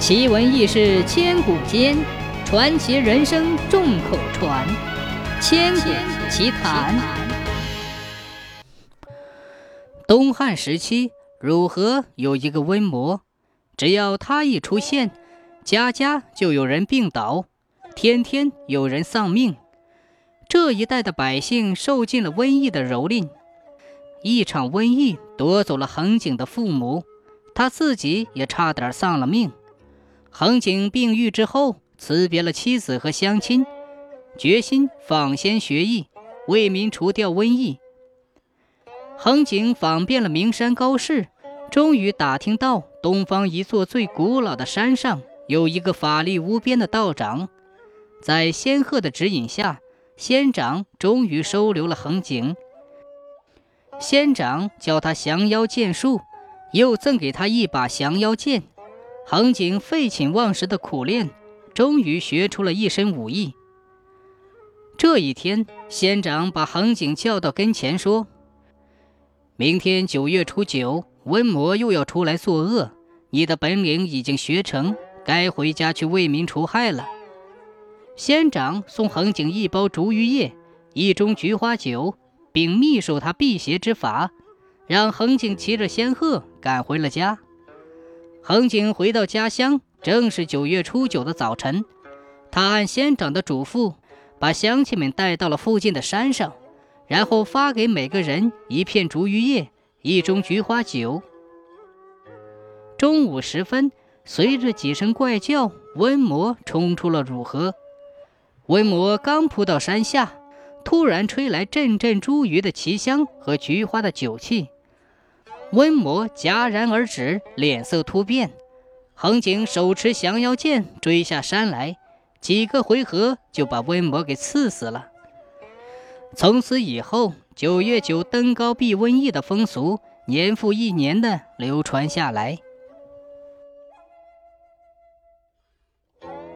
奇闻异事千古间，传奇人生众口传。千古奇谈。东汉时期，汝河有一个瘟魔，只要他一出现，家家就有人病倒，天天有人丧命。这一带的百姓受尽了瘟疫的蹂躏，一场瘟疫夺走了恒景的父母，他自己也差点丧了命。恒景病愈之后，辞别了妻子和乡亲，决心访仙学艺，为民除掉瘟疫。恒景访遍了名山高士，终于打听到东方一座最古老的山上有一个法力无边的道长。在仙鹤的指引下，仙长终于收留了恒景。仙长教他降妖剑术，又赠给他一把降妖剑。恒景废寝忘食的苦练，终于学出了一身武艺。这一天，仙长把恒景叫到跟前，说：“明天九月初九，瘟魔又要出来作恶，你的本领已经学成，该回家去为民除害了。”仙长送恒景一包竹芋叶、一盅菊花酒，并密授他辟邪之法，让恒景骑着仙鹤赶回了家。恒景回到家乡，正是九月初九的早晨。他按仙长的嘱咐，把乡亲们带到了附近的山上，然后发给每个人一片竹芋叶、一盅菊花酒。中午时分，随着几声怪叫，瘟魔冲出了汝河。瘟魔刚扑到山下，突然吹来阵阵茱萸的奇香和菊花的酒气。瘟魔戛然而止，脸色突变。恒景手持降妖剑追下山来，几个回合就把瘟魔给刺死了。从此以后，九月九登高避瘟疫的风俗，年复一年的流传下来。